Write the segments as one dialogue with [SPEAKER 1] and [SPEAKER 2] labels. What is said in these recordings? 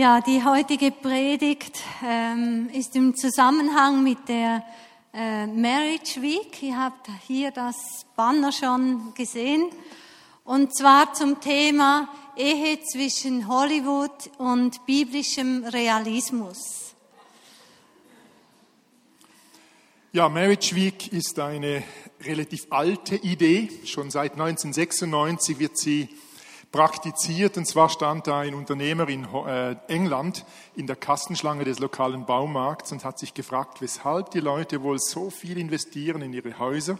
[SPEAKER 1] Ja, die heutige Predigt ähm, ist im Zusammenhang mit der äh, Marriage Week. Ihr habt hier das Banner schon gesehen. Und zwar zum Thema Ehe zwischen Hollywood und biblischem Realismus.
[SPEAKER 2] Ja, Marriage Week ist eine relativ alte Idee. Schon seit 1996 wird sie praktiziert. Und zwar stand da ein Unternehmer in äh, England in der Kassenschlange des lokalen Baumarkts und hat sich gefragt, weshalb die Leute wohl so viel investieren in ihre Häuser,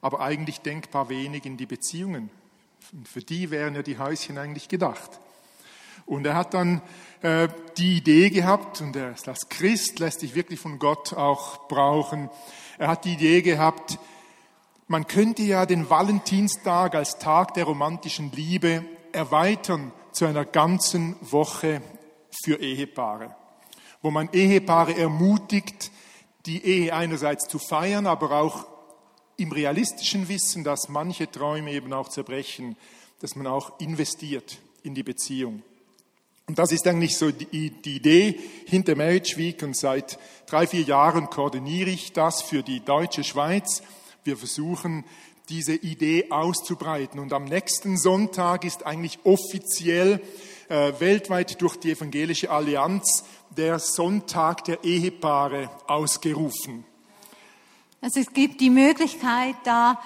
[SPEAKER 2] aber eigentlich denkbar wenig in die Beziehungen. Für die wären ja die Häuschen eigentlich gedacht. Und er hat dann äh, die Idee gehabt, und er ist als Christ, lässt sich wirklich von Gott auch brauchen. Er hat die Idee gehabt, man könnte ja den Valentinstag als Tag der romantischen Liebe erweitern zu einer ganzen Woche für Ehepaare, wo man Ehepaare ermutigt, die Ehe einerseits zu feiern, aber auch im realistischen Wissen, dass manche Träume eben auch zerbrechen, dass man auch investiert in die Beziehung. Und das ist eigentlich so die, Idee hinter Marriage Week und seit drei, vier Jahren koordiniere ich das für die deutsche Schweiz wir versuchen, diese Idee auszubreiten. Und am nächsten Sonntag ist eigentlich offiziell äh, weltweit durch die Evangelische Allianz der Sonntag der Ehepaare ausgerufen.
[SPEAKER 1] Also es gibt die Möglichkeit, da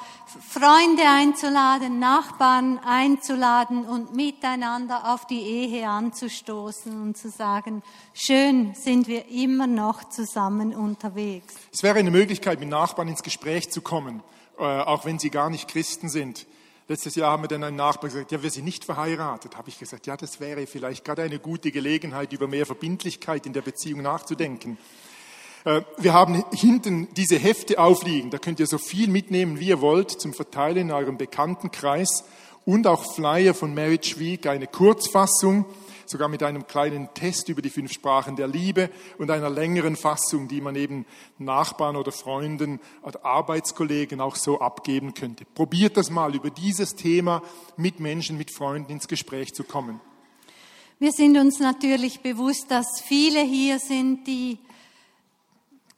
[SPEAKER 1] Freunde einzuladen, Nachbarn einzuladen und miteinander auf die Ehe anzustoßen und zu sagen, schön sind wir immer noch zusammen unterwegs.
[SPEAKER 2] Es wäre eine Möglichkeit, mit Nachbarn ins Gespräch zu kommen, äh, auch wenn sie gar nicht Christen sind. Letztes Jahr haben wir dann einen Nachbar gesagt, ja, wir sind nicht verheiratet. Habe ich gesagt, ja, das wäre vielleicht gerade eine gute Gelegenheit, über mehr Verbindlichkeit in der Beziehung nachzudenken. Äh, wir haben hinten diese Hefte aufliegen. Da könnt ihr so viel mitnehmen, wie ihr wollt, zum Verteilen in eurem Bekanntenkreis. Und auch Flyer von Marriage Week, eine Kurzfassung, sogar mit einem kleinen Test über die fünf Sprachen der Liebe und einer längeren Fassung, die man eben Nachbarn oder Freunden oder Arbeitskollegen auch so abgeben könnte. Probiert das mal, über dieses Thema mit Menschen, mit Freunden ins Gespräch zu kommen.
[SPEAKER 1] Wir sind uns natürlich bewusst, dass viele hier sind, die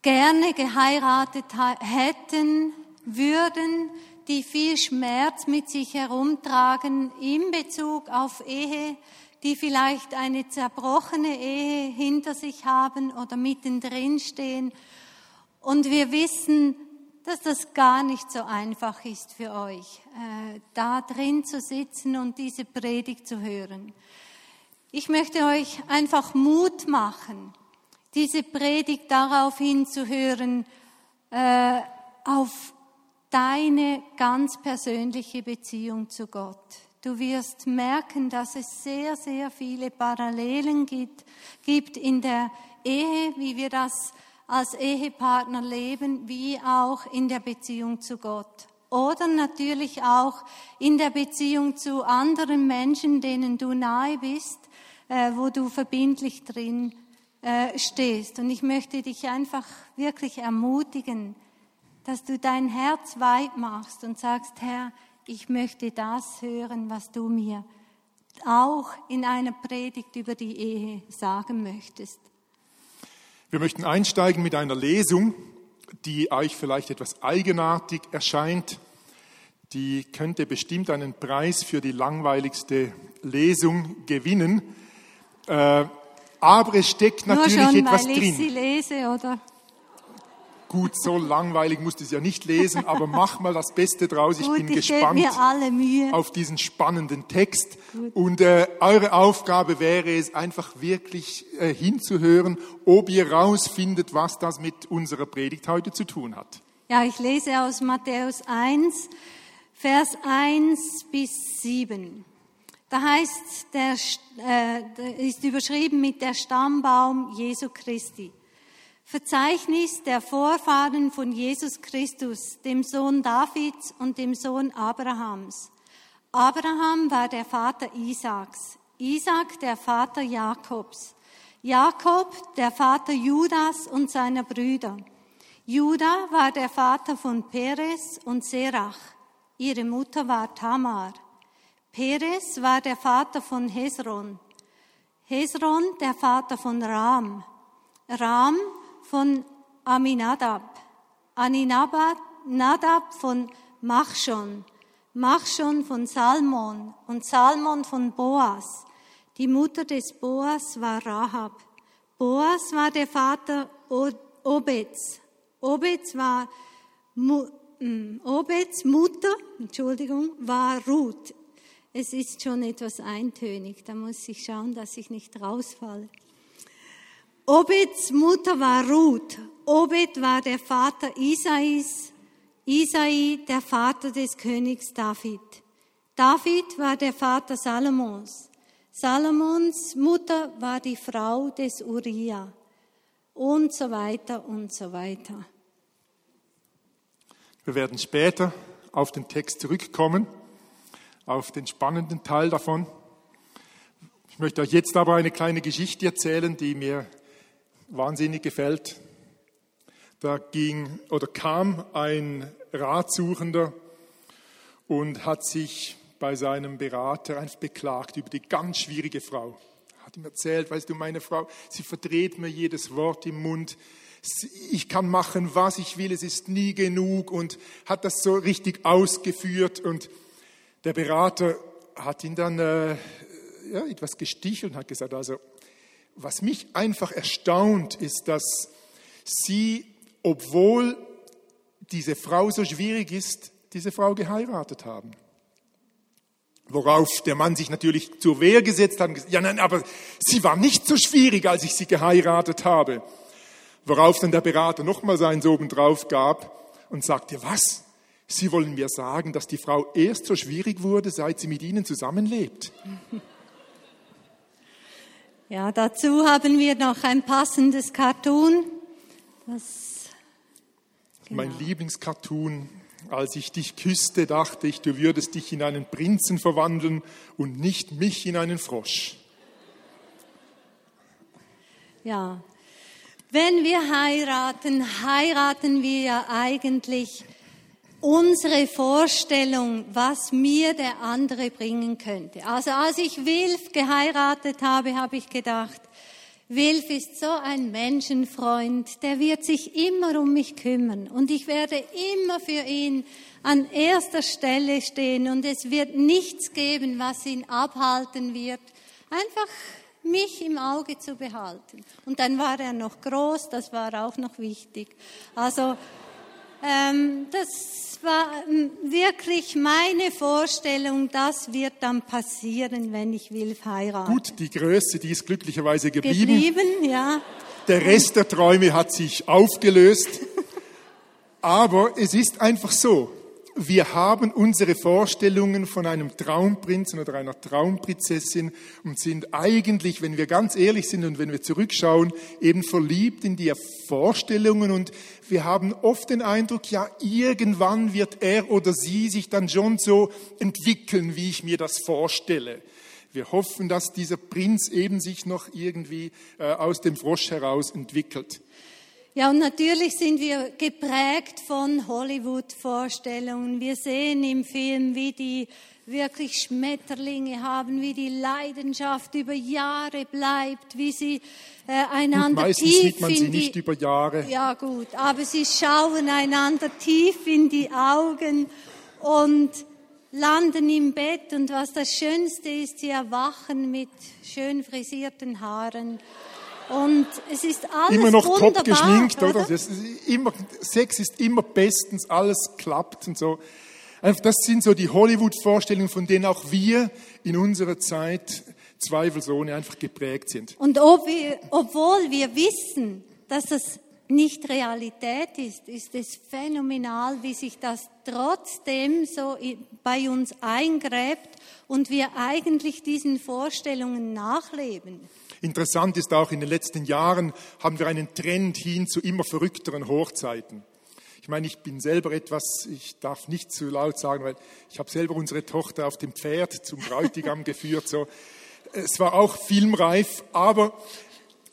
[SPEAKER 1] gerne geheiratet hätten, würden, die viel Schmerz mit sich herumtragen in Bezug auf Ehe, die vielleicht eine zerbrochene Ehe hinter sich haben oder mittendrin stehen. Und wir wissen, dass das gar nicht so einfach ist für euch, äh, da drin zu sitzen und diese Predigt zu hören. Ich möchte euch einfach Mut machen diese Predigt darauf hinzuhören, äh, auf deine ganz persönliche Beziehung zu Gott. Du wirst merken, dass es sehr, sehr viele Parallelen gibt, gibt in der Ehe, wie wir das als Ehepartner leben, wie auch in der Beziehung zu Gott. Oder natürlich auch in der Beziehung zu anderen Menschen, denen du nahe bist, äh, wo du verbindlich drin äh, stehst. Und ich möchte dich einfach wirklich ermutigen, dass du dein Herz weit machst und sagst, Herr, ich möchte das hören, was du mir auch in einer Predigt über die Ehe sagen möchtest.
[SPEAKER 2] Wir möchten einsteigen mit einer Lesung, die euch vielleicht etwas eigenartig erscheint. Die könnte bestimmt einen Preis für die langweiligste Lesung gewinnen. Äh, aber es steckt natürlich
[SPEAKER 1] Nur schon,
[SPEAKER 2] etwas
[SPEAKER 1] weil ich
[SPEAKER 2] drin.
[SPEAKER 1] Sie lese, oder?
[SPEAKER 2] Gut, so langweilig musst du es ja nicht lesen, aber mach mal das Beste draus. Ich
[SPEAKER 1] Gut,
[SPEAKER 2] bin
[SPEAKER 1] ich
[SPEAKER 2] gespannt auf diesen spannenden Text. Und äh, eure Aufgabe wäre es einfach wirklich äh, hinzuhören, ob ihr rausfindet, was das mit unserer Predigt heute zu tun hat.
[SPEAKER 1] Ja, ich lese aus Matthäus 1, Vers 1 bis 7. Da heißt, der äh, ist überschrieben mit der Stammbaum Jesu Christi. Verzeichnis der Vorfahren von Jesus Christus, dem Sohn Davids und dem Sohn Abrahams. Abraham war der Vater Isaaks, Isaak der Vater Jakobs, Jakob der Vater Judas und seiner Brüder. Judah war der Vater von Perez und Serach. Ihre Mutter war Tamar. Perez war der Vater von Hesron. Hesron, der Vater von Ram. Ram von Aminadab. Aminadab von Machshon. Machshon von Salmon und Salmon von Boas. Die Mutter des Boas war Rahab. Boas war der Vater Obeds. Obeds war mm, Obeds Mutter, Entschuldigung, war Ruth. Es ist schon etwas eintönig, da muss ich schauen, dass ich nicht rausfalle. Obeds Mutter war Ruth. Obed war der Vater Isais, Isai der Vater des Königs David. David war der Vater Salomons. Salomons Mutter war die Frau des Uriah und so weiter und so weiter.
[SPEAKER 2] Wir werden später auf den Text zurückkommen, auf den spannenden Teil davon. Ich möchte euch jetzt aber eine kleine Geschichte erzählen, die mir wahnsinnig gefällt. Da ging oder kam ein Ratsuchender und hat sich bei seinem Berater einfach beklagt über die ganz schwierige Frau. Hat ihm erzählt, weißt du, meine Frau, sie verdreht mir jedes Wort im Mund. Ich kann machen, was ich will, es ist nie genug und hat das so richtig ausgeführt. Und der Berater hat ihn dann äh, ja, etwas gestichelt und hat gesagt, also was mich einfach erstaunt, ist, dass sie, obwohl diese Frau so schwierig ist, diese Frau geheiratet haben. Worauf der Mann sich natürlich zur Wehr gesetzt hat und gesagt, ja nein, aber sie war nicht so schwierig, als ich sie geheiratet habe. Worauf dann der Berater nochmal seinen Soben drauf gab und sagte, was? Sie wollen mir sagen, dass die Frau erst so schwierig wurde, seit sie mit Ihnen zusammenlebt.
[SPEAKER 1] Ja, dazu haben wir noch ein passendes Cartoon. Das,
[SPEAKER 2] genau. Mein Lieblingscartoon als ich dich küsste, dachte ich, du würdest dich in einen Prinzen verwandeln und nicht mich in einen Frosch.
[SPEAKER 1] Ja, wenn wir heiraten, heiraten wir ja eigentlich unsere Vorstellung, was mir der andere bringen könnte. Also als ich Wilf geheiratet habe, habe ich gedacht, Wilf ist so ein Menschenfreund, der wird sich immer um mich kümmern und ich werde immer für ihn an erster Stelle stehen und es wird nichts geben, was ihn abhalten wird, einfach mich im Auge zu behalten. Und dann war er noch groß, das war auch noch wichtig. Also ähm, das war ähm, wirklich meine Vorstellung, das wird dann passieren, wenn ich Wilf heirate.
[SPEAKER 2] Gut, die Größe, die ist glücklicherweise geblieben.
[SPEAKER 1] Geblieben, ja.
[SPEAKER 2] Der Rest der Träume hat sich aufgelöst. Aber es ist einfach so, wir haben unsere Vorstellungen von einem Traumprinzen oder einer Traumprinzessin und sind eigentlich, wenn wir ganz ehrlich sind und wenn wir zurückschauen, eben verliebt in die Vorstellungen und wir haben oft den Eindruck, ja, irgendwann wird er oder sie sich dann schon so entwickeln, wie ich mir das vorstelle. Wir hoffen, dass dieser Prinz eben sich noch irgendwie äh, aus dem Frosch heraus entwickelt.
[SPEAKER 1] Ja, und natürlich sind wir geprägt von Hollywood-Vorstellungen. Wir sehen im Film, wie die wirklich Schmetterlinge haben, wie die Leidenschaft über Jahre bleibt, wie sie äh, einander
[SPEAKER 2] gut, meistens
[SPEAKER 1] tief
[SPEAKER 2] sieht man sie
[SPEAKER 1] in die
[SPEAKER 2] nicht über Jahre.
[SPEAKER 1] ja gut, aber sie schauen einander tief in die Augen und landen im Bett und was das Schönste ist, sie erwachen mit schön frisierten Haaren und es ist alles
[SPEAKER 2] immer noch
[SPEAKER 1] wunderbar,
[SPEAKER 2] top geschminkt, oder?
[SPEAKER 1] oder?
[SPEAKER 2] Das ist immer, Sex ist immer bestens, alles klappt und so. Das sind so die Hollywood-Vorstellungen, von denen auch wir in unserer Zeit zweifelsohne einfach geprägt sind.
[SPEAKER 1] Und ob wir, obwohl wir wissen, dass das nicht Realität ist, ist es phänomenal, wie sich das trotzdem so bei uns eingräbt und wir eigentlich diesen Vorstellungen nachleben.
[SPEAKER 2] Interessant ist auch, in den letzten Jahren haben wir einen Trend hin zu immer verrückteren Hochzeiten. Ich meine, ich bin selber etwas, ich darf nicht zu laut sagen, weil ich habe selber unsere Tochter auf dem Pferd zum Bräutigam geführt. So. Es war auch filmreif, aber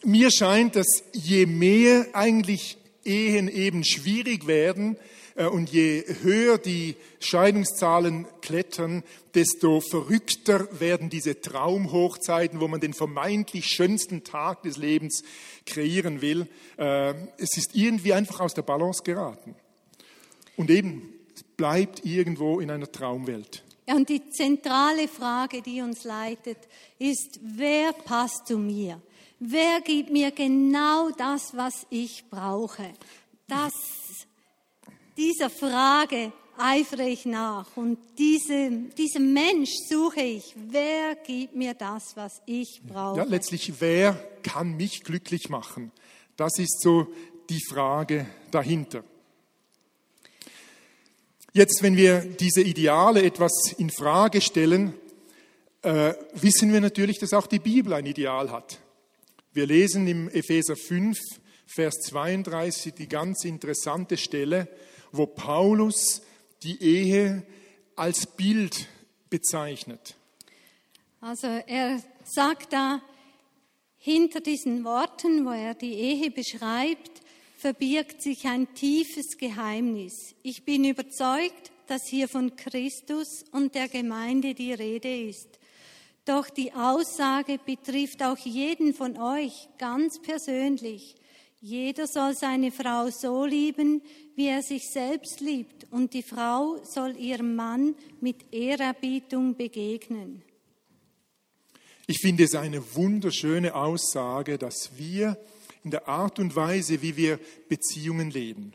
[SPEAKER 2] mir scheint, dass je mehr eigentlich Ehen eben schwierig werden, Äh, und je höher die Scheidungszahlen klettern, desto verrückter werden diese Traumhochzeiten, wo man den vermeintlich schönsten Tag des Lebens kreieren will. Äh, es ist irgendwie einfach aus der Balance geraten. Und eben, bleibt irgendwo in einer Traumwelt.
[SPEAKER 1] Ja, und die zentrale Frage, die uns leitet, ist, wer passt zu mir? Wer gibt mir genau das, was ich brauche? Das, dieser Frage eifere ich nach und diese, diesem Mensch suche ich, wer gibt mir das, was ich brauche?
[SPEAKER 2] Ja, letztlich, wer kann mich glücklich machen? Das ist so die Frage dahinter. Jetzt, wenn wir diese Ideale etwas in Frage stellen, äh, wissen wir natürlich, dass auch die Bibel ein Ideal hat. Wir lesen im Epheser 5, Vers 32 die ganz interessante Stelle, wo Paulus die Ehe als Bild bezeichnet.
[SPEAKER 1] Also er sagt da, hinter diesen Worten, wo er die Ehe beschreibt, verbirgt sich ein tiefes Geheimnis. Ich bin überzeugt, dass hier von Christus und der Gemeinde die Rede ist. Doch die Aussage betrifft auch jeden von euch ganz persönlich. Jeder soll seine Frau so lieben, wie er sich selbst liebt, und die Frau soll ihrem Mann mit Ehrerbietung begegnen.
[SPEAKER 2] Ich finde es eine wunderschöne Aussage, dass wir in der Art und Weise, wie wir Beziehungen leben.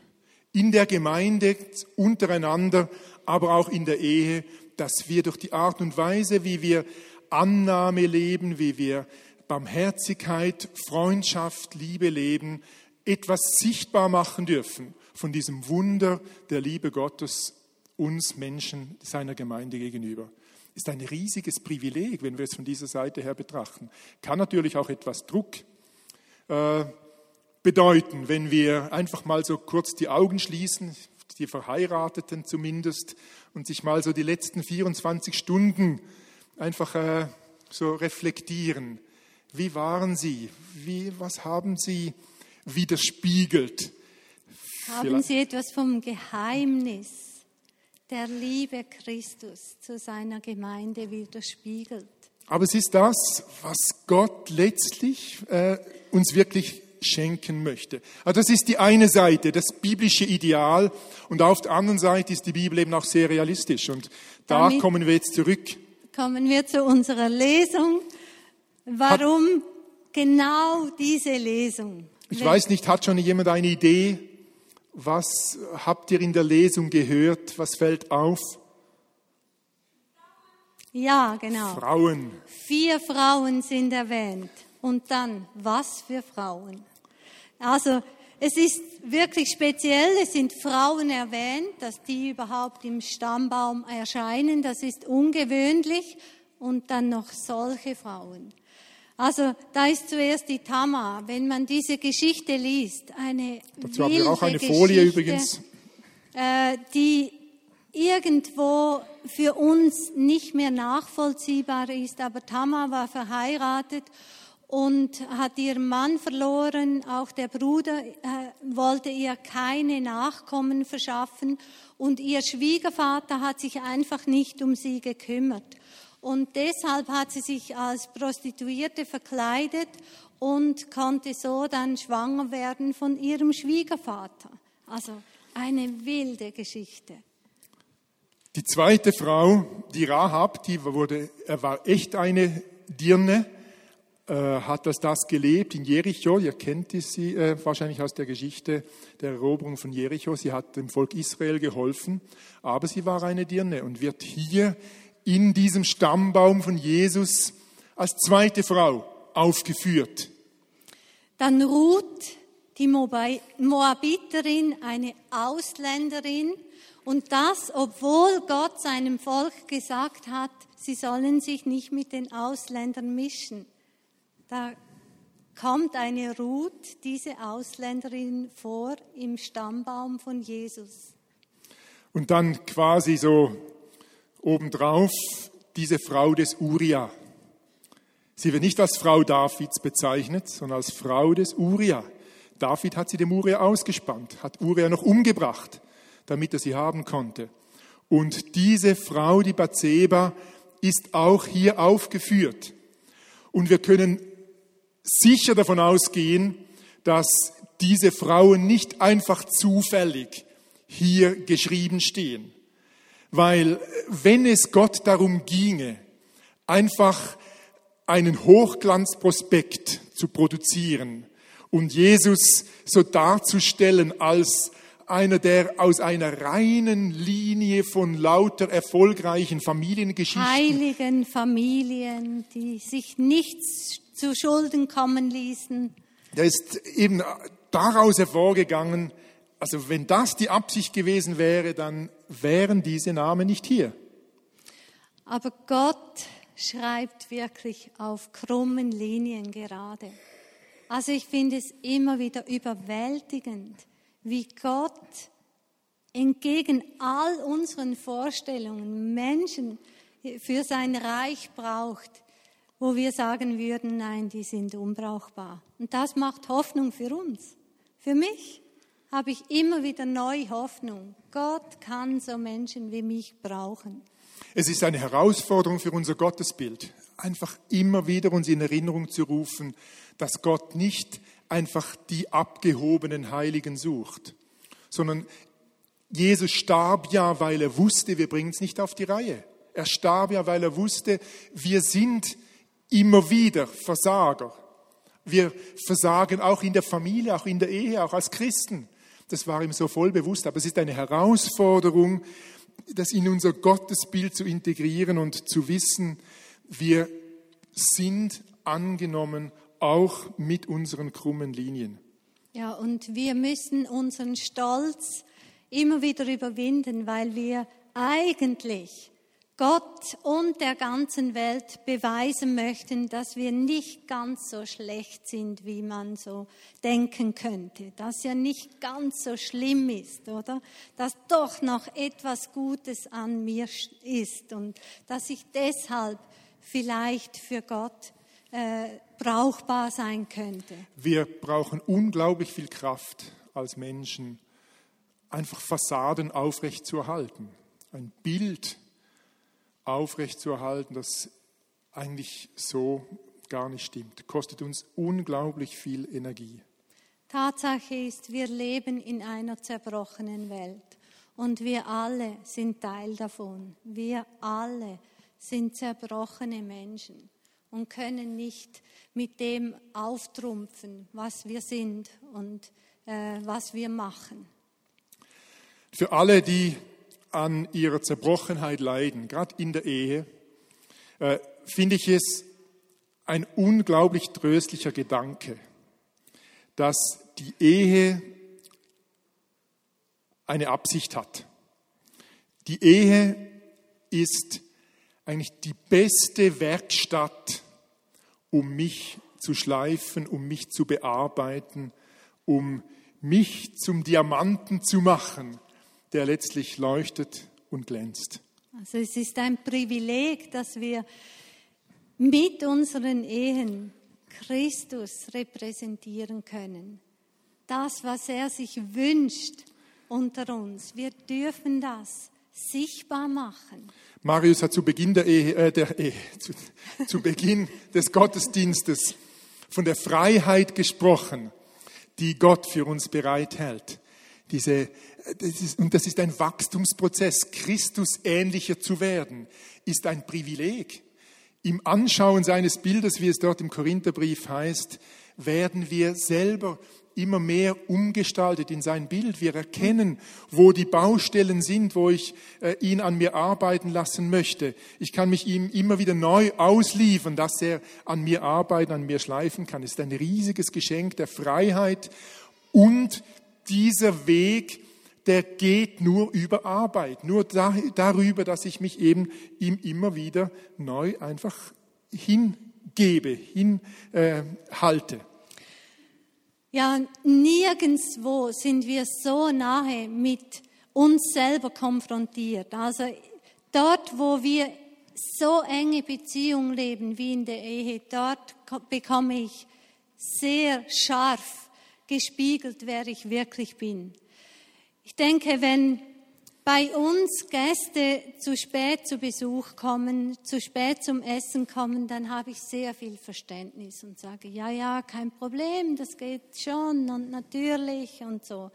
[SPEAKER 2] In der Gemeinde, untereinander, aber auch in der Ehe, dass wir durch die Art und Weise, wie wir Annahme leben, wie wir Barmherzigkeit, Freundschaft, Liebe leben, etwas sichtbar machen dürfen von diesem Wunder der Liebe Gottes uns Menschen seiner Gemeinde gegenüber. Ist ein riesiges Privileg, wenn wir es von dieser Seite her betrachten. Kann natürlich auch etwas Druck äh, bedeuten, wenn wir einfach mal so kurz die Augen schließen, die Verheirateten zumindest, und sich mal so die letzten 24 Stunden einfach äh, so reflektieren. Wie waren Sie? Wie, was haben Sie widerspiegelt?
[SPEAKER 1] Haben Vielleicht. Sie etwas vom Geheimnis der Liebe Christus zu seiner Gemeinde widerspiegelt?
[SPEAKER 2] Aber es ist das, was Gott letztlich äh, uns wirklich schenken möchte. Also das ist die eine Seite, das biblische Ideal. Und auf der anderen Seite ist die Bibel eben auch sehr realistisch. Und da Damit kommen wir jetzt zurück.
[SPEAKER 1] Kommen wir zu unserer Lesung. Warum hat, genau diese Lesung?
[SPEAKER 2] Ich weiß nicht, hat schon jemand eine Idee? Was habt ihr in der Lesung gehört? Was fällt auf?
[SPEAKER 1] Ja, genau.
[SPEAKER 2] Frauen.
[SPEAKER 1] Vier Frauen sind erwähnt. Und dann, was für Frauen? Also, es ist wirklich speziell, es sind Frauen erwähnt, dass die überhaupt im Stammbaum erscheinen, das ist ungewöhnlich. Und dann noch solche Frauen. Also da ist zuerst die Tamar. Wenn man diese Geschichte liest, eine
[SPEAKER 2] Dazu haben wir auch eine Folie übrigens.
[SPEAKER 1] Äh, die irgendwo für uns nicht mehr nachvollziehbar ist. Aber Tamar war verheiratet und hat ihren Mann verloren. Auch der Bruder äh, wollte ihr keine Nachkommen verschaffen und ihr Schwiegervater hat sich einfach nicht um sie gekümmert. Und deshalb hat sie sich als Prostituierte verkleidet und konnte so dann schwanger werden von ihrem Schwiegervater. Also eine wilde Geschichte.
[SPEAKER 2] Die zweite Frau, die Rahab, die wurde, er war echt eine Dirne hat das, das gelebt in Jericho. Ihr kennt sie äh, wahrscheinlich aus der Geschichte der Eroberung von Jericho. Sie hat dem Volk Israel geholfen, aber sie war eine Dirne und wird hier in diesem Stammbaum von Jesus als zweite Frau aufgeführt.
[SPEAKER 1] Dann Ruth, die Moabiterin, eine Ausländerin, und das, obwohl Gott seinem Volk gesagt hat, sie sollen sich nicht mit den Ausländern mischen. Da kommt eine Ruth, diese Ausländerin, vor im Stammbaum von Jesus.
[SPEAKER 2] Und dann quasi so obendrauf diese Frau des Uria. Sie wird nicht als Frau Davids bezeichnet, sondern als Frau des Uria. David hat sie dem Uria ausgespannt, hat Uria noch umgebracht. damit er sie haben konnte. Und diese Frau, die Bathseba, ist auch hier aufgeführt. Und wir können sicher davon ausgehen, dass diese Frauen nicht einfach zufällig hier geschrieben stehen. Weil wenn es Gott darum ginge, einfach einen Hochglanzprospekt zu produzieren und Jesus so darzustellen als einer, der aus einer reinen Linie von lauter erfolgreichen Familiengeschichten.
[SPEAKER 1] Heiligen Familien, die sich nichts zu Schulden kommen ließen.
[SPEAKER 2] Der ist eben daraus hervorgegangen, also wenn das die Absicht gewesen wäre, dann wären diese Namen nicht hier.
[SPEAKER 1] Aber Gott schreibt wirklich auf krummen Linien gerade. Also ich finde es immer wieder überwältigend, wie Gott entgegen all unseren Vorstellungen Menschen für sein Reich braucht, wo wir sagen würden, nein, die sind unbrauchbar. Und das macht Hoffnung für uns. Für mich habe ich immer wieder neue Hoffnung. Gott kann so Menschen wie mich brauchen.
[SPEAKER 2] Es ist eine Herausforderung für unser Gottesbild, einfach immer wieder uns in Erinnerung zu rufen, dass Gott nicht einfach die abgehobenen Heiligen sucht, sondern Jesus starb ja, weil er wusste, wir bringen es nicht auf die Reihe. Er starb ja, weil er wusste, wir sind immer wieder Versager. Wir versagen auch in der Familie, auch in der Ehe, auch als Christen. Das war ihm so voll bewusst. Aber es ist eine Herausforderung, das in unser Gottesbild zu integrieren und zu wissen, wir sind angenommen auch mit unseren krummen Linien.
[SPEAKER 1] Ja, und wir müssen unseren Stolz immer wieder überwinden, weil wir eigentlich Gott und der ganzen Welt beweisen möchten, dass wir nicht ganz so schlecht sind, wie man so denken könnte, dass ja nicht ganz so schlimm ist, oder? Dass doch noch etwas Gutes an mir ist und dass ich deshalb vielleicht für Gott äh, brauchbar sein könnte.
[SPEAKER 2] Wir brauchen unglaublich viel Kraft als Menschen, einfach Fassaden aufrechtzuerhalten, ein Bild aufrechtzuerhalten, das eigentlich so gar nicht stimmt. Kostet uns unglaublich viel Energie.
[SPEAKER 1] Tatsache ist, wir leben in einer zerbrochenen Welt und wir alle sind Teil davon. Wir alle sind zerbrochene Menschen und können nicht mit dem auftrumpfen, was wir sind und äh, was wir machen.
[SPEAKER 2] Für alle, die an ihrer Zerbrochenheit leiden, gerade in der Ehe, äh, finde ich es ein unglaublich tröstlicher Gedanke, dass die Ehe eine Absicht hat. Die Ehe ist eigentlich die beste Werkstatt, um mich zu schleifen, um mich zu bearbeiten, um mich zum Diamanten zu machen, der letztlich leuchtet und glänzt.
[SPEAKER 1] Also es ist ein Privileg, dass wir mit unseren Ehen Christus repräsentieren können. Das, was er sich wünscht unter uns. Wir dürfen das sichtbar machen.
[SPEAKER 2] Marius hat zu Beginn der Ehe, äh, der Ehe zu, zu Beginn des Gottesdienstes von der Freiheit gesprochen, die Gott für uns bereithält. Diese, das ist, und das ist ein Wachstumsprozess. Christus ähnlicher zu werden, ist ein Privileg. Im Anschauen seines Bildes, wie es dort im Korintherbrief heißt, werden wir selber immer mehr umgestaltet in sein Bild. Wir erkennen, wo die Baustellen sind, wo ich äh, ihn an mir arbeiten lassen möchte. Ich kann mich ihm immer wieder neu ausliefern, dass er an mir arbeiten, an mir schleifen kann. Es ist ein riesiges Geschenk der Freiheit und dieser Weg, der geht nur über Arbeit, nur da, darüber, dass ich mich eben ihm immer wieder neu einfach hingebe, hinhalte. Äh,
[SPEAKER 1] ja, nirgendwo sind wir so nahe mit uns selber konfrontiert. Also dort, wo wir so enge Beziehungen leben wie in der Ehe, dort bekomme ich sehr scharf gespiegelt, wer ich wirklich bin. Ich denke, wenn bei uns Gäste zu spät zu Besuch kommen, zu spät zum Essen kommen, dann habe ich sehr viel Verständnis und sage, ja, ja, kein Problem, das geht schon und natürlich und so.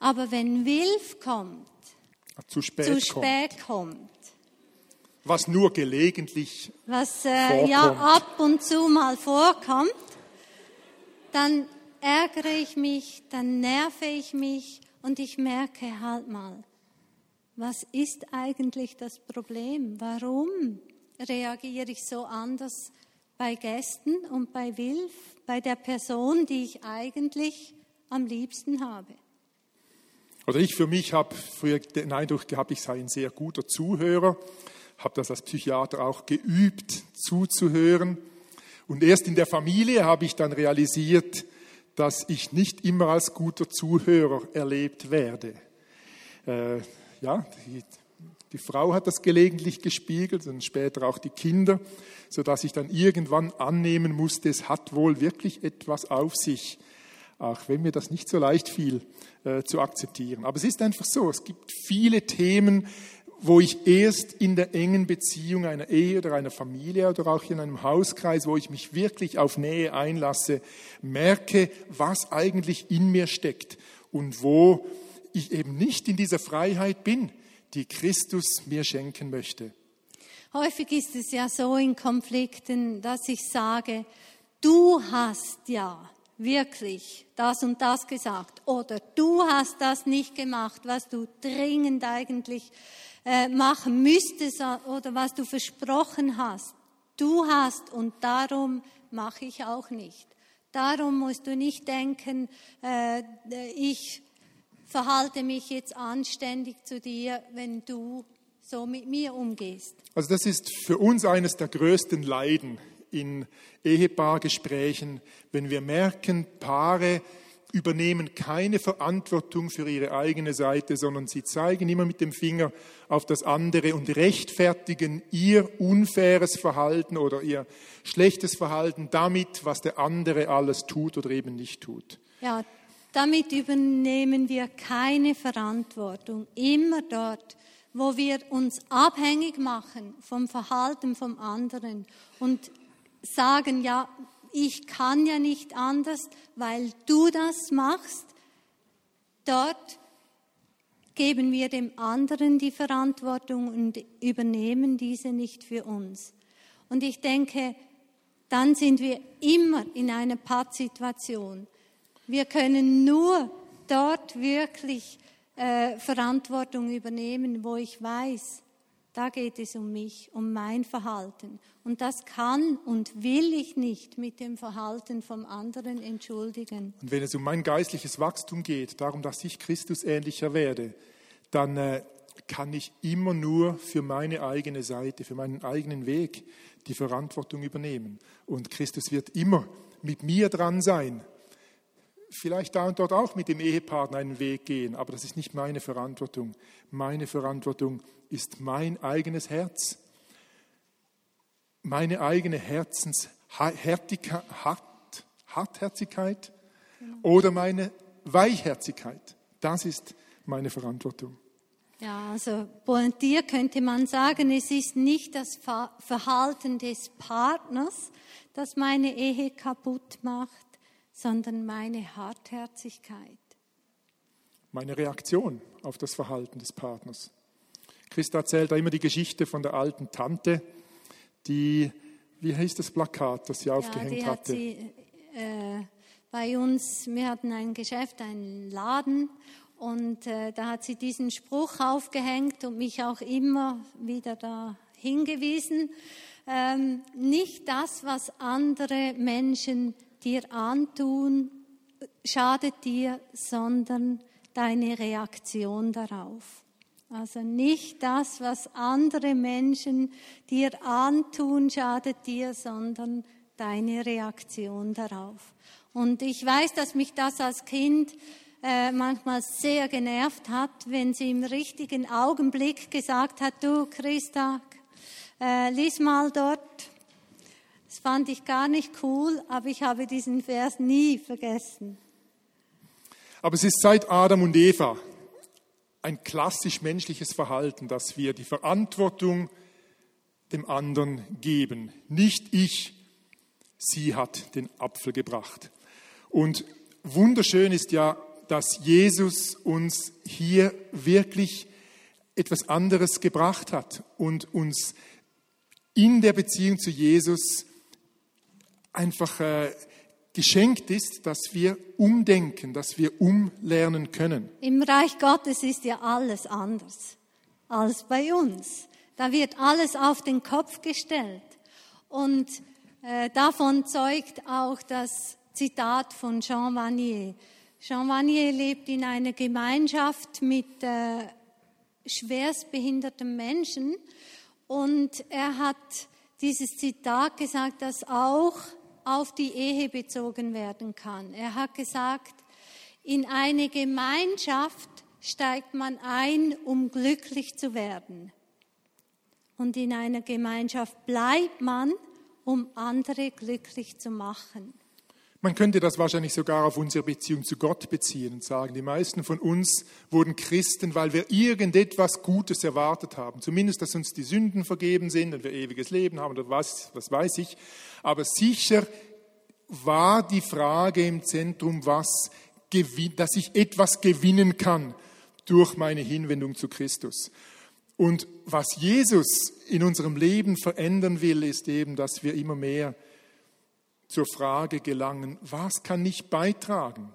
[SPEAKER 1] Aber wenn Wilf kommt,
[SPEAKER 2] zu spät,
[SPEAKER 1] zu spät kommt, kommt
[SPEAKER 2] was nur gelegentlich
[SPEAKER 1] was äh, ja ab und zu mal vorkommt, dann ärgere ich mich, dann nerve ich mich und ich merke halt mal, was ist eigentlich das Problem? Warum reagiere ich so anders bei Gästen und bei Wilf, bei der Person, die ich eigentlich am liebsten habe?
[SPEAKER 2] Oder ich für mich habe früher den Eindruck gehabt, ich sei ein sehr guter Zuhörer, habe das als Psychiater auch geübt, zuzuhören. Und erst in der Familie habe ich dann realisiert, dass ich nicht immer als guter Zuhörer erlebt werde. Äh, ja, die, die Frau hat das gelegentlich gespiegelt und später auch die Kinder, sodass ich dann irgendwann annehmen musste, es hat wohl wirklich etwas auf sich, auch wenn mir das nicht so leicht fiel äh, zu akzeptieren. Aber es ist einfach so, es gibt viele Themen, wo ich erst in der engen Beziehung einer Ehe oder einer Familie oder auch in einem Hauskreis, wo ich mich wirklich auf Nähe einlasse, merke, was eigentlich in mir steckt und wo ich eben nicht in dieser Freiheit bin, die Christus mir schenken möchte.
[SPEAKER 1] Häufig ist es ja so in Konflikten, dass ich sage, du hast ja wirklich das und das gesagt oder du hast das nicht gemacht, was du dringend eigentlich äh, machen müsstest oder was du versprochen hast. Du hast und darum mache ich auch nicht. Darum musst du nicht denken, äh, ich verhalte mich jetzt anständig zu dir, wenn du so mit mir umgehst.
[SPEAKER 2] Also das ist für uns eines der größten Leiden in Ehepaargesprächen, wenn wir merken, Paare übernehmen keine Verantwortung für ihre eigene Seite, sondern sie zeigen immer mit dem Finger auf das andere und rechtfertigen ihr unfaires Verhalten oder ihr schlechtes Verhalten damit, was der andere alles tut oder eben nicht tut.
[SPEAKER 1] Ja, damit übernehmen wir keine Verantwortung. Immer dort, wo wir uns abhängig machen vom Verhalten vom anderen und sagen, ja, ich kann ja nicht anders, weil du das machst, dort geben wir dem anderen die Verantwortung und übernehmen diese nicht für uns. Und ich denke, dann sind wir immer in einer Pattsituation. Wir können nur dort wirklich äh, Verantwortung übernehmen, wo ich weiß, da geht es um mich, um mein Verhalten. Und das kann und will ich nicht mit dem Verhalten vom anderen entschuldigen.
[SPEAKER 2] Und wenn es um mein geistliches Wachstum geht, darum, dass ich Christus ähnlicher werde, dann äh, kann ich immer nur für meine eigene Seite, für meinen eigenen Weg die Verantwortung übernehmen. Und Christus wird immer mit mir dran sein vielleicht da und dort auch mit dem Ehepartner einen Weg gehen, aber das ist nicht meine Verantwortung. Meine Verantwortung ist mein eigenes Herz, meine eigene Herzenshärtigkeit, Hartherzigkeit oder meine Weichherzigkeit. Das ist meine Verantwortung.
[SPEAKER 1] Ja, also pointiert könnte man sagen, es ist nicht das Verhalten des Partners, das meine Ehe kaputt macht, sondern meine Hartherzigkeit.
[SPEAKER 2] Meine Reaktion auf das Verhalten des Partners. Christa erzählt da immer die Geschichte von der alten Tante, die, wie heißt das Plakat, das sie aufgehängt
[SPEAKER 1] die
[SPEAKER 2] hatte?
[SPEAKER 1] Hat sie, äh, bei uns, wir hatten ein Geschäft, einen Laden und äh, da hat sie diesen Spruch aufgehängt und mich auch immer wieder da hingewiesen. Ähm, nicht das, was andere Menschen dir antun, schadet dir, sondern deine Reaktion darauf. Also nicht das, was andere Menschen dir antun, schadet dir, sondern deine Reaktion darauf. Und ich weiß, dass mich das als Kind äh, manchmal sehr genervt hat, wenn sie im richtigen Augenblick gesagt hat, du Christa, äh, lies mal dort das fand ich gar nicht cool, aber ich habe diesen Vers nie vergessen.
[SPEAKER 2] Aber es ist seit Adam und Eva ein klassisch menschliches Verhalten, dass wir die Verantwortung dem anderen geben. Nicht ich, sie hat den Apfel gebracht. Und wunderschön ist ja, dass Jesus uns hier wirklich etwas anderes gebracht hat und uns in der Beziehung zu Jesus einfach äh, geschenkt ist, dass wir umdenken, dass wir umlernen können.
[SPEAKER 1] Im Reich Gottes ist ja alles anders als bei uns. Da wird alles auf den Kopf gestellt. Und äh, davon zeugt auch das Zitat von Jean Vanier. Jean Vanier lebt in einer Gemeinschaft mit äh, schwerstbehinderten Menschen und er hat dieses Zitat gesagt, das auch auf die Ehe bezogen werden kann. Er hat gesagt, in eine Gemeinschaft steigt man ein, um glücklich zu werden. Und in einer Gemeinschaft bleibt man, um andere glücklich zu machen.
[SPEAKER 2] Man könnte das wahrscheinlich sogar auf unsere Beziehung zu Gott beziehen und sagen, die meisten von uns wurden Christen, weil wir irgendetwas Gutes erwartet haben. Zumindest, dass uns die Sünden vergeben sind und wir ewiges Leben haben oder was, was weiß ich. Aber sicher war die Frage im Zentrum, was, dass ich etwas gewinnen kann durch meine Hinwendung zu Christus. Und was Jesus in unserem Leben verändern will, ist eben, dass wir immer mehr zur Frage gelangen, was kann ich beitragen,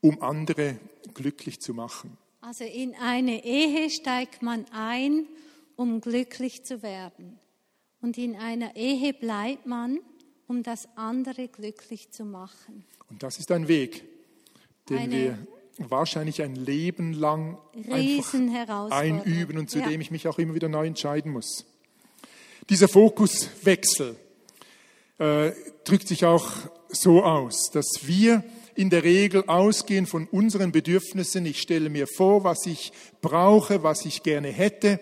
[SPEAKER 2] um andere glücklich zu machen?
[SPEAKER 1] Also in eine Ehe steigt man ein, um glücklich zu werden. Und in einer Ehe bleibt man, um das andere glücklich zu machen.
[SPEAKER 2] Und das ist ein Weg, den eine wir wahrscheinlich ein Leben lang einüben und zu ja. dem ich mich auch immer wieder neu entscheiden muss. Dieser Fokuswechsel äh, drückt sich auch so aus, dass wir in der Regel ausgehen von unseren Bedürfnissen. Ich stelle mir vor, was ich brauche, was ich gerne hätte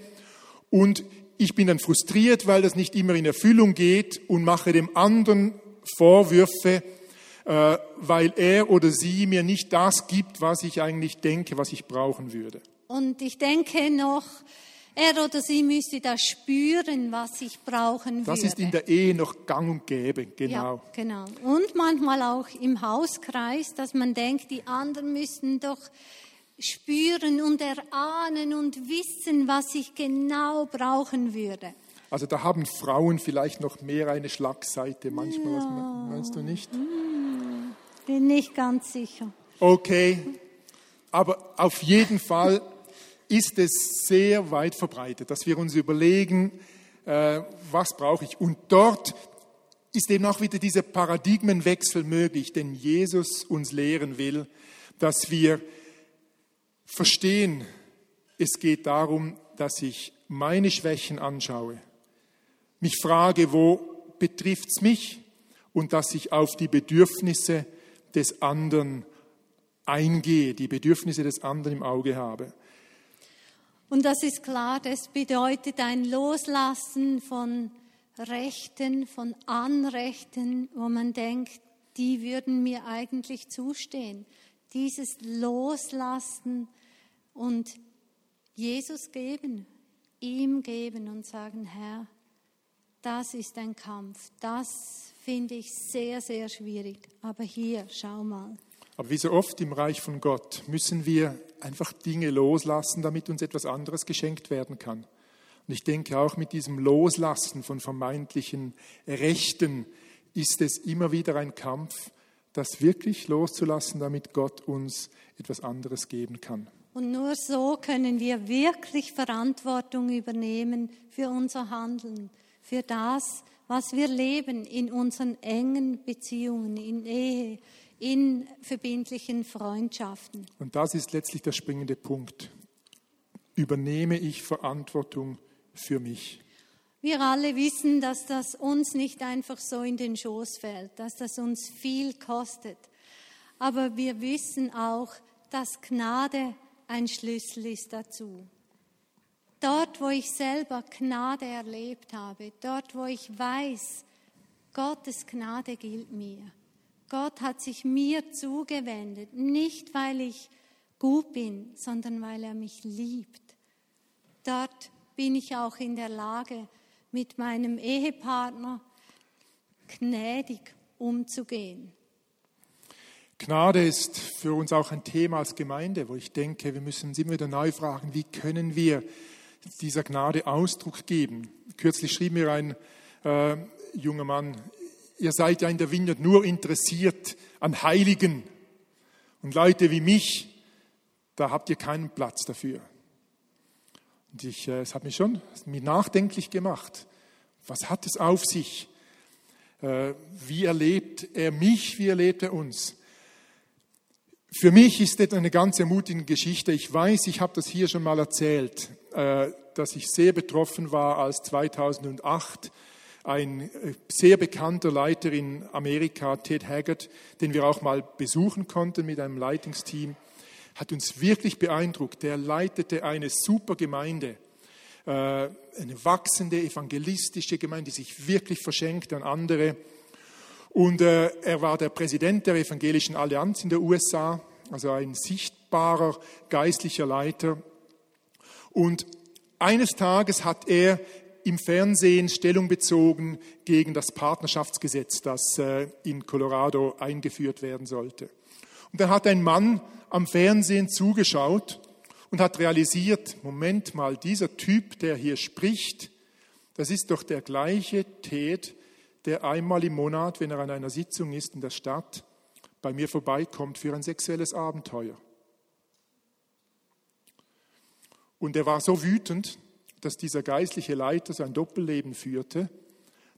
[SPEAKER 2] und ich bin dann frustriert, weil das nicht immer in Erfüllung geht und mache dem anderen Vorwürfe, äh, weil er oder sie mir nicht das gibt, was ich eigentlich denke, was ich brauchen würde.
[SPEAKER 1] Und ich denke noch, er oder sie müsste das spüren, was ich brauchen würde.
[SPEAKER 2] Das ist in der Ehe noch gang und gäbe, genau.
[SPEAKER 1] Ja, genau. Und manchmal auch im Hauskreis, dass man denkt, die anderen müssten doch spüren und erahnen und wissen, was ich genau brauchen würde.
[SPEAKER 2] Also da haben Frauen vielleicht noch mehr eine Schlagseite manchmal, ja. meinst du nicht? Hm,
[SPEAKER 1] bin nicht ganz sicher.
[SPEAKER 2] Okay, aber auf jeden Fall ist es sehr weit verbreitet, dass wir uns überlegen, äh, was brauche ich. Und dort ist eben auch wieder dieser Paradigmenwechsel möglich, den Jesus uns lehren will, dass wir verstehen, es geht darum, dass ich meine Schwächen anschaue, mich frage, wo betrifft es mich und dass ich auf die Bedürfnisse des anderen eingehe, die Bedürfnisse des anderen im Auge habe.
[SPEAKER 1] Und das ist klar, das bedeutet ein Loslassen von Rechten, von Anrechten, wo man denkt, die würden mir eigentlich zustehen. Dieses Loslassen und Jesus geben, ihm geben und sagen, Herr, das ist ein Kampf. Das finde ich sehr, sehr schwierig. Aber hier, schau mal.
[SPEAKER 2] Aber wie so oft im Reich von Gott müssen wir einfach Dinge loslassen, damit uns etwas anderes geschenkt werden kann. Und ich denke auch mit diesem Loslassen von vermeintlichen Rechten ist es immer wieder ein Kampf, das wirklich loszulassen, damit Gott uns etwas anderes geben kann.
[SPEAKER 1] Und nur so können wir wirklich Verantwortung übernehmen für unser Handeln, für das, was wir leben in unseren engen Beziehungen, in Ehe, in verbindlichen Freundschaften.
[SPEAKER 2] Und das ist letztlich der springende Punkt. Übernehme ich Verantwortung für mich?
[SPEAKER 1] Wir alle wissen, dass das uns nicht einfach so in den Schoß fällt, dass das uns viel kostet. Aber wir wissen auch, dass Gnade ein Schlüssel ist dazu. Dort, wo ich selber Gnade erlebt habe, dort, wo ich weiß, Gottes Gnade gilt mir, Gott hat sich mir zugewendet, nicht weil ich gut bin, sondern weil er mich liebt. Dort bin ich auch in der Lage, mit meinem Ehepartner gnädig umzugehen.
[SPEAKER 2] Gnade ist für uns auch ein Thema als Gemeinde, wo ich denke, wir müssen uns immer wieder neu fragen, wie können wir dieser Gnade Ausdruck geben. Kürzlich schrieb mir ein äh, junger Mann, ihr seid ja in der Vineyard nur interessiert an Heiligen und Leute wie mich, da habt ihr keinen Platz dafür. Und ich, äh, es hat mich schon mich nachdenklich gemacht. Was hat es auf sich? Äh, wie erlebt er mich? Wie erlebt er uns? Für mich ist das eine ganz ermutigende Geschichte. Ich weiß, ich habe das hier schon mal erzählt, äh, dass ich sehr betroffen war, als 2008 ein äh, sehr bekannter Leiter in Amerika, Ted Haggard, den wir auch mal besuchen konnten mit einem Leitungsteam, hat uns wirklich beeindruckt. Der leitete eine super Gemeinde, äh, eine wachsende evangelistische Gemeinde, die sich wirklich verschenkt an andere. Und äh, er war der Präsident der Evangelischen Allianz in den USA, also ein sichtbarer geistlicher Leiter. Und eines Tages hat er im Fernsehen Stellung bezogen gegen das Partnerschaftsgesetz, das äh, in Colorado eingeführt werden sollte. Und dann hat ein Mann am Fernsehen zugeschaut und hat realisiert, Moment mal, dieser Typ, der hier spricht, das ist doch der gleiche Ted, der einmal im Monat, wenn er an einer Sitzung ist in der Stadt, bei mir vorbeikommt für ein sexuelles Abenteuer. Und er war so wütend, dass dieser geistliche Leiter sein Doppelleben führte,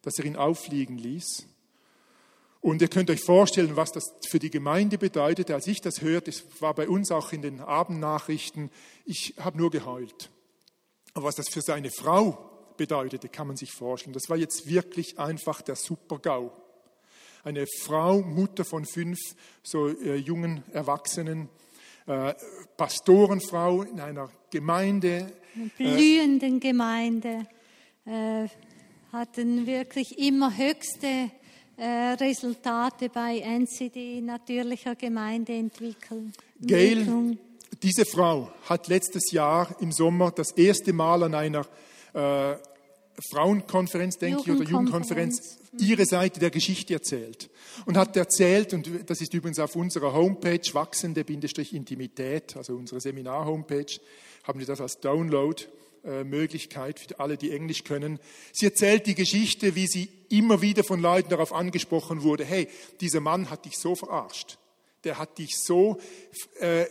[SPEAKER 2] dass er ihn auffliegen ließ. Und ihr könnt euch vorstellen, was das für die Gemeinde bedeutete. Als ich das hörte, es war bei uns auch in den Abendnachrichten, ich habe nur geheult. Aber was das für seine Frau bedeutete, kann man sich vorstellen. Das war jetzt wirklich einfach der Super-GAU. Eine Frau, Mutter von fünf so äh, jungen Erwachsenen, äh, Pastorenfrau in einer Gemeinde.
[SPEAKER 1] Eine blühenden Gemeinde, äh, hatten wirklich immer höchste äh, Resultate bei NCD, natürlicher Gemeindeentwicklung.
[SPEAKER 2] Gail, diese Frau hat letztes Jahr im Sommer das erste Mal an einer äh, Frauenkonferenz, denke ich, oder Jugendkonferenz, ihre Seite der Geschichte erzählt. Und hat erzählt, und das ist übrigens auf unserer Homepage, wachsende-intimität, also unsere Seminar-Homepage, haben wir das als Download-Möglichkeit für alle, die Englisch können. Sie erzählt die Geschichte, wie sie immer wieder von Leuten darauf angesprochen wurde, hey, dieser Mann hat dich so verarscht. Der hat dich so äh,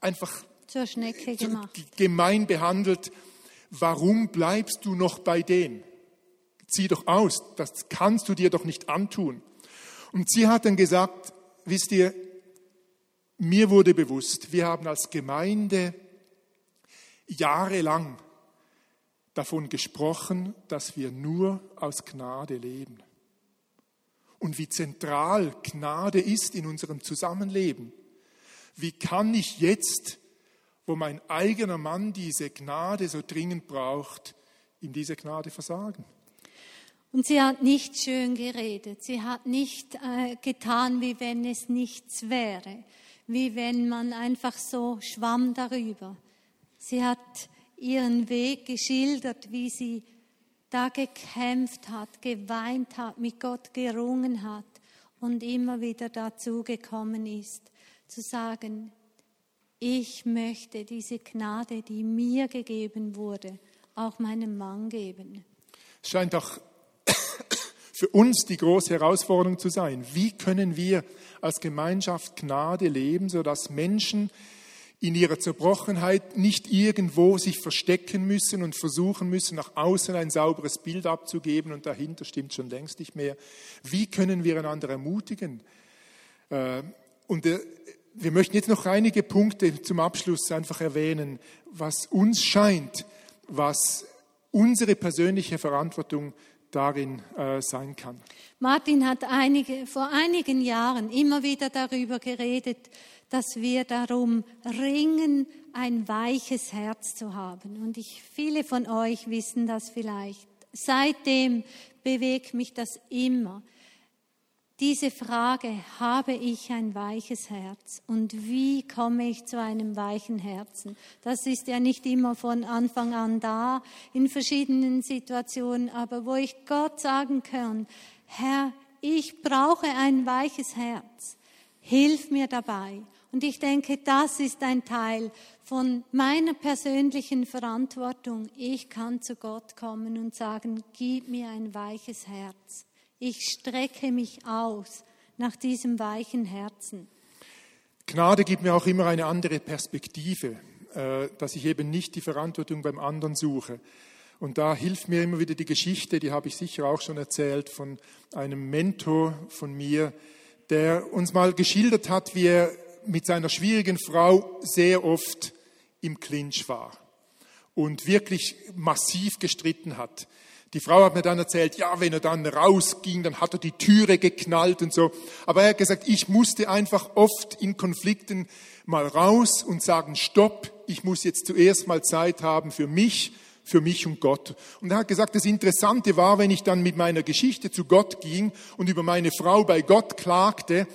[SPEAKER 2] einfach
[SPEAKER 1] zur Schnecke gemacht.
[SPEAKER 2] gemein behandelt warum bleibst du noch bei dem? Zieh doch aus, das kannst du dir doch nicht antun. Und sie hat dann gesagt, wisst ihr, mir wurde bewusst, wir haben als Gemeinde jahrelang davon gesprochen, dass wir nur aus Gnade leben. Und wie zentral Gnade ist in unserem Zusammenleben. Wie kann ich jetzt wo mein eigener Mann diese Gnade so dringend braucht, ihm diese Gnade versagen.
[SPEAKER 1] Und sie hat nicht schön geredet, sie hat nicht äh, getan, wie wenn es nichts wäre, wie wenn man einfach so schwamm darüber. Sie hat ihren Weg geschildert, wie sie da gekämpft hat, geweint hat, mit Gott gerungen hat und immer wieder dazu gekommen ist, zu sagen, ich möchte diese Gnade, die mir gegeben wurde, auch meinem Mann geben.
[SPEAKER 2] Es scheint auch für uns die große Herausforderung zu sein. Wie können wir als Gemeinschaft Gnade leben, sodass Menschen in ihrer Zerbrochenheit nicht irgendwo sich verstecken müssen und versuchen müssen, nach außen ein sauberes Bild abzugeben und dahinter stimmt schon längst nicht mehr. Wie können wir einander ermutigen? Äh, und wir möchten jetzt noch einige Punkte zum Abschluss einfach erwähnen, was uns scheint, was unsere persönliche Verantwortung darin äh, sein kann.
[SPEAKER 1] Martin hat einige, vor einigen Jahren immer wieder darüber geredet, dass wir darum ringen, ein weiches Herz zu haben. Und ich, viele von euch wissen das vielleicht. Seitdem bewegt mich das immer diese Frage, habe ich ein weiches Herz und wie komme ich zu einem weichen Herzen? Das ist ja nicht immer von Anfang an da in verschiedenen Situationen, aber wo ich Gott sagen kann, Herr, ich brauche ein weiches Herz, hilf mir dabei. Und ich denke, das ist ein Teil von meiner persönlichen Verantwortung. Ich kann zu Gott kommen und sagen, gib mir ein weiches Herz. Ich strecke mich aus nach diesem weichen Herzen.
[SPEAKER 2] Gnade gibt mir auch immer eine andere Perspektive, äh, dass ich eben nicht die Verantwortung beim anderen suche. Und da hilft mir immer wieder die Geschichte, die habe ich sicher auch schon erzählt, von einem Mentor von mir, der uns mal geschildert hat, wie er mit seiner schwierigen Frau sehr oft im Clinch war und wirklich massiv gestritten hat. Die Frau hat mir dann erzählt, ja, wenn er dann rausging, dann hat er die Türe geknallt und so. Aber er hat gesagt, ich musste einfach oft in Konflikten mal raus und sagen, stopp, ich muss jetzt zuerst mal Zeit haben für mich, für mich und Gott. Und er hat gesagt, das Interessante war, wenn ich dann mit meiner Geschichte zu Gott ging und über meine Frau bei Gott klagte,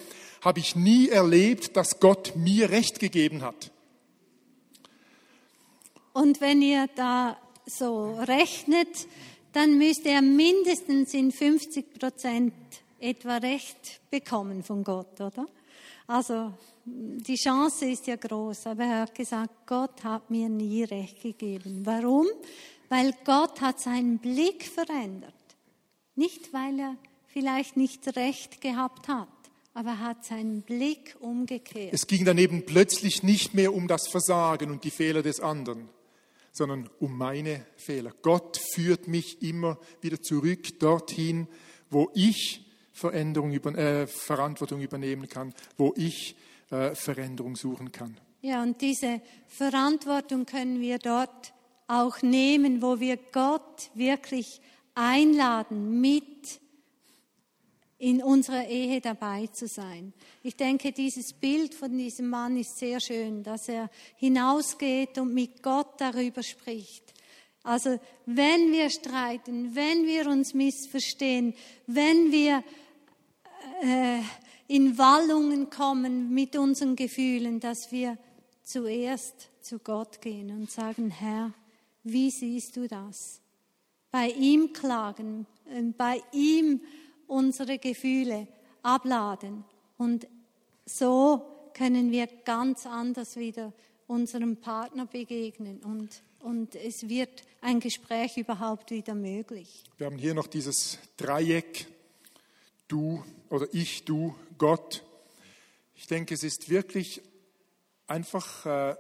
[SPEAKER 2] habe ich nie erlebt, dass Gott mir Recht gegeben hat.
[SPEAKER 1] Und wenn ihr da so rechnet, dann müsste er mindestens in 50 Prozent etwa Recht bekommen von Gott, oder? Also die Chance ist ja groß, aber er hat gesagt, Gott hat mir nie Recht gegeben. Warum? Weil Gott hat seinen Blick verändert. Nicht, weil er vielleicht nicht Recht gehabt hat, aber er hat seinen Blick umgekehrt.
[SPEAKER 2] Es ging dann eben plötzlich nicht mehr um das Versagen und die Fehler des anderen, sondern um meine Fehler. Gott führt mich immer wieder zurück dorthin, wo ich Veränderung über, äh, Verantwortung übernehmen kann, wo ich äh, Veränderung suchen kann.
[SPEAKER 1] Ja, und diese Verantwortung können wir dort auch nehmen, wo wir Gott wirklich einladen, mit in unserer Ehe dabei zu sein. Ich denke, dieses Bild von diesem Mann ist sehr schön, dass er hinausgeht und mit Gott darüber spricht. Also wenn wir streiten, wenn wir uns missverstehen, wenn wir äh, in Wallungen kommen mit unseren Gefühlen, dass wir zuerst zu Gott gehen und sagen, Herr, wie siehst du das? Bei ihm klagen, äh, bei ihm unsere Gefühle abladen. Und so können wir ganz anders wieder unserem Partner begegnen und, und es wird ein Gespräch überhaupt wieder möglich.
[SPEAKER 2] Wir haben hier noch dieses Dreieck, du oder ich, du, Gott. Ich denke, es ist wirklich einfach äh,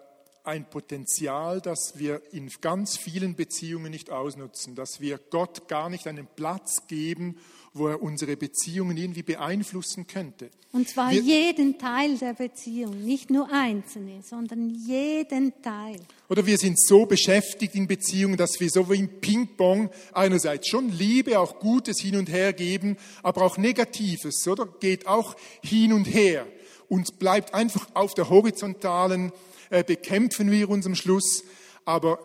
[SPEAKER 2] ein Potenzial, das wir in ganz vielen Beziehungen nicht ausnutzen, dass wir Gott gar nicht einen Platz geben, wo er unsere Beziehungen irgendwie beeinflussen könnte.
[SPEAKER 1] Und zwar wir, jeden Teil der Beziehung, nicht nur einzelne, sondern jeden Teil.
[SPEAKER 2] Oder wir sind so beschäftigt in Beziehungen, dass wir so wie im Ping-Pong einerseits schon Liebe, auch Gutes hin und her geben, aber auch Negatives, oder? Geht auch hin und her und bleibt einfach auf der horizontalen, bekämpfen wir uns am Schluss, aber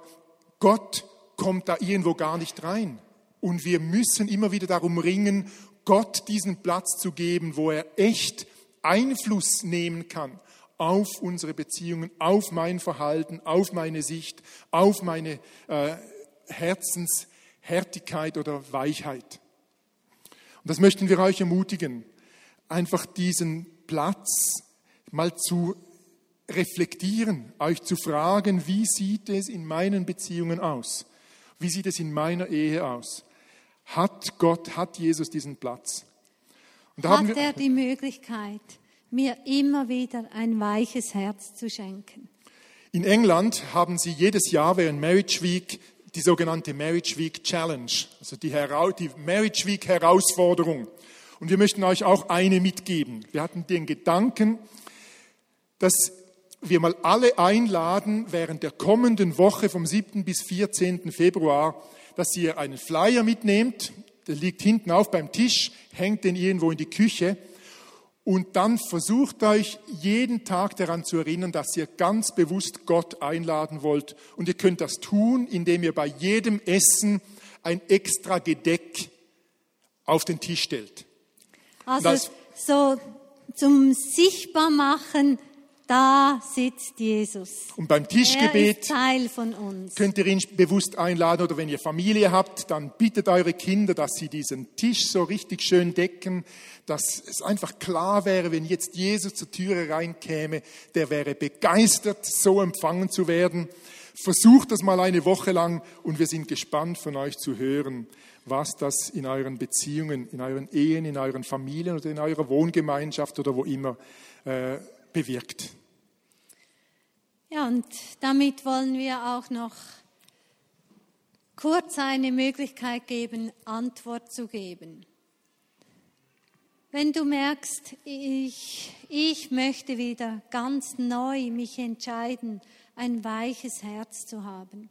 [SPEAKER 2] Gott kommt da irgendwo gar nicht rein. Und wir müssen immer wieder darum ringen, Gott diesen Platz zu geben, wo er echt Einfluss nehmen kann auf unsere Beziehungen, auf mein Verhalten, auf meine Sicht, auf meine äh, Herzenshärtigkeit oder Weichheit. Und das möchten wir euch ermutigen, einfach diesen Platz mal zu reflektieren, euch zu fragen, wie sieht es in meinen Beziehungen aus? Wie sieht es in meiner Ehe aus? hat Gott, hat Jesus diesen Platz.
[SPEAKER 1] hat er die Möglichkeit, mir immer wieder ein weiches Herz zu schenken?
[SPEAKER 2] In England haben sie jedes Jahr während Marriage Week die sogenannte Marriage Week Challenge, also die, die Marriage Week Herausforderung. Und wir möchten euch auch eine mitgeben. Wir hatten den Gedanken, dass wir mal alle einladen, während der kommenden Woche vom 7. bis 14. Februar dass ihr einen Flyer mitnehmt, der liegt hinten auf beim Tisch, hängt den irgendwo in die Küche und dann versucht euch jeden Tag daran zu erinnern, dass ihr ganz bewusst Gott einladen wollt. Und ihr könnt das tun, indem ihr bei jedem Essen ein extra Gedeck auf den Tisch stellt.
[SPEAKER 1] Also so zum Sichtbarmachen, da sitzt Jesus.
[SPEAKER 2] Und beim Tischgebet könnt ihr ihn bewusst einladen oder wenn ihr Familie habt, dann bittet eure Kinder, dass sie diesen Tisch so richtig schön decken, dass es einfach klar wäre, wenn jetzt Jesus zur Türe reinkäme, der wäre begeistert, so empfangen zu werden. Versucht das mal eine Woche lang und wir sind gespannt von euch zu hören, was das in euren Beziehungen, in euren Ehen, in euren Familien oder in eurer Wohngemeinschaft oder wo immer äh, bewirkt.
[SPEAKER 1] Ja, und damit wollen wir auch noch kurz eine Möglichkeit geben, Antwort zu geben. Wenn du merkst, ich, ich möchte wieder ganz neu mich entscheiden, ein weiches Herz zu haben,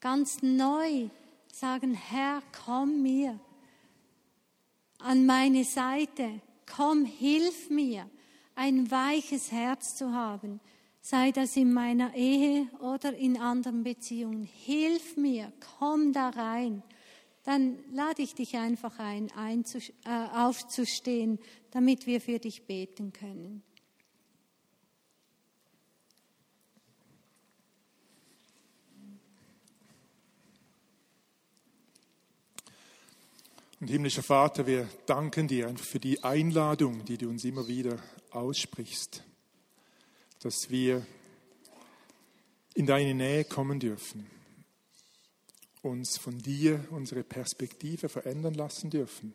[SPEAKER 1] ganz neu sagen, Herr, komm mir an meine Seite, komm, hilf mir, ein weiches Herz zu haben, sei das in meiner Ehe oder in anderen Beziehungen. Hilf mir, komm da rein. Dann lade ich dich einfach ein, äh, aufzustehen, damit wir für dich beten können.
[SPEAKER 2] Und himmlischer Vater, wir danken dir einfach für die Einladung, die du uns immer wieder aussprichst, dass wir in deine Nähe kommen dürfen, uns von dir unsere Perspektive verändern lassen dürfen.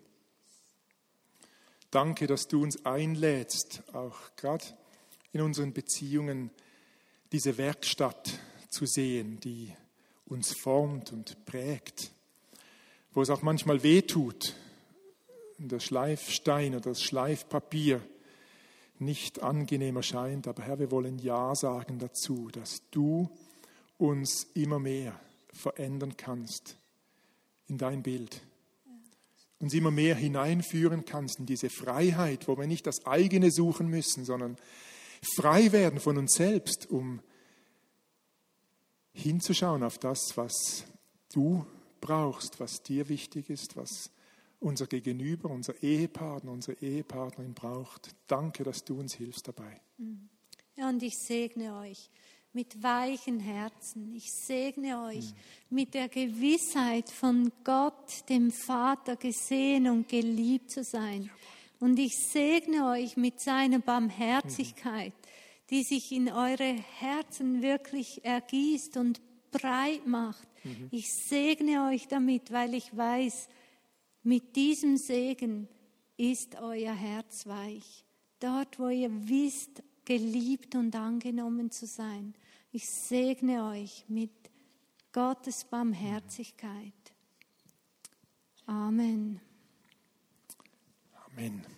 [SPEAKER 2] Danke, dass du uns einlädst, auch gerade in unseren Beziehungen diese Werkstatt zu sehen, die uns formt und prägt wo es auch manchmal weh tut, der Schleifstein oder das Schleifpapier nicht angenehm erscheint. Aber Herr, wir wollen Ja sagen dazu, dass du uns immer mehr verändern kannst in dein Bild. Uns immer mehr hineinführen kannst in diese Freiheit, wo wir nicht das eigene suchen müssen, sondern frei werden von uns selbst, um hinzuschauen auf das, was du brauchst, was dir wichtig ist, was unser Gegenüber, unser Ehepartner, unsere Ehepartnerin braucht. Danke, dass du uns hilfst dabei.
[SPEAKER 1] Ja, und ich segne euch mit weichen Herzen. Ich segne euch mhm. mit der Gewissheit von Gott, dem Vater, gesehen und geliebt zu sein. Und ich segne euch mit seiner Barmherzigkeit, mhm. die sich in eure Herzen wirklich ergießt und breit macht Mhm. Ich segne euch damit, weil ich weiß, mit diesem Segen ist euer Herz weich. Dort, wo ihr wisst, geliebt und angenommen zu sein. Ich segne euch mit Gottes Barmherzigkeit. Amen.
[SPEAKER 2] Amen.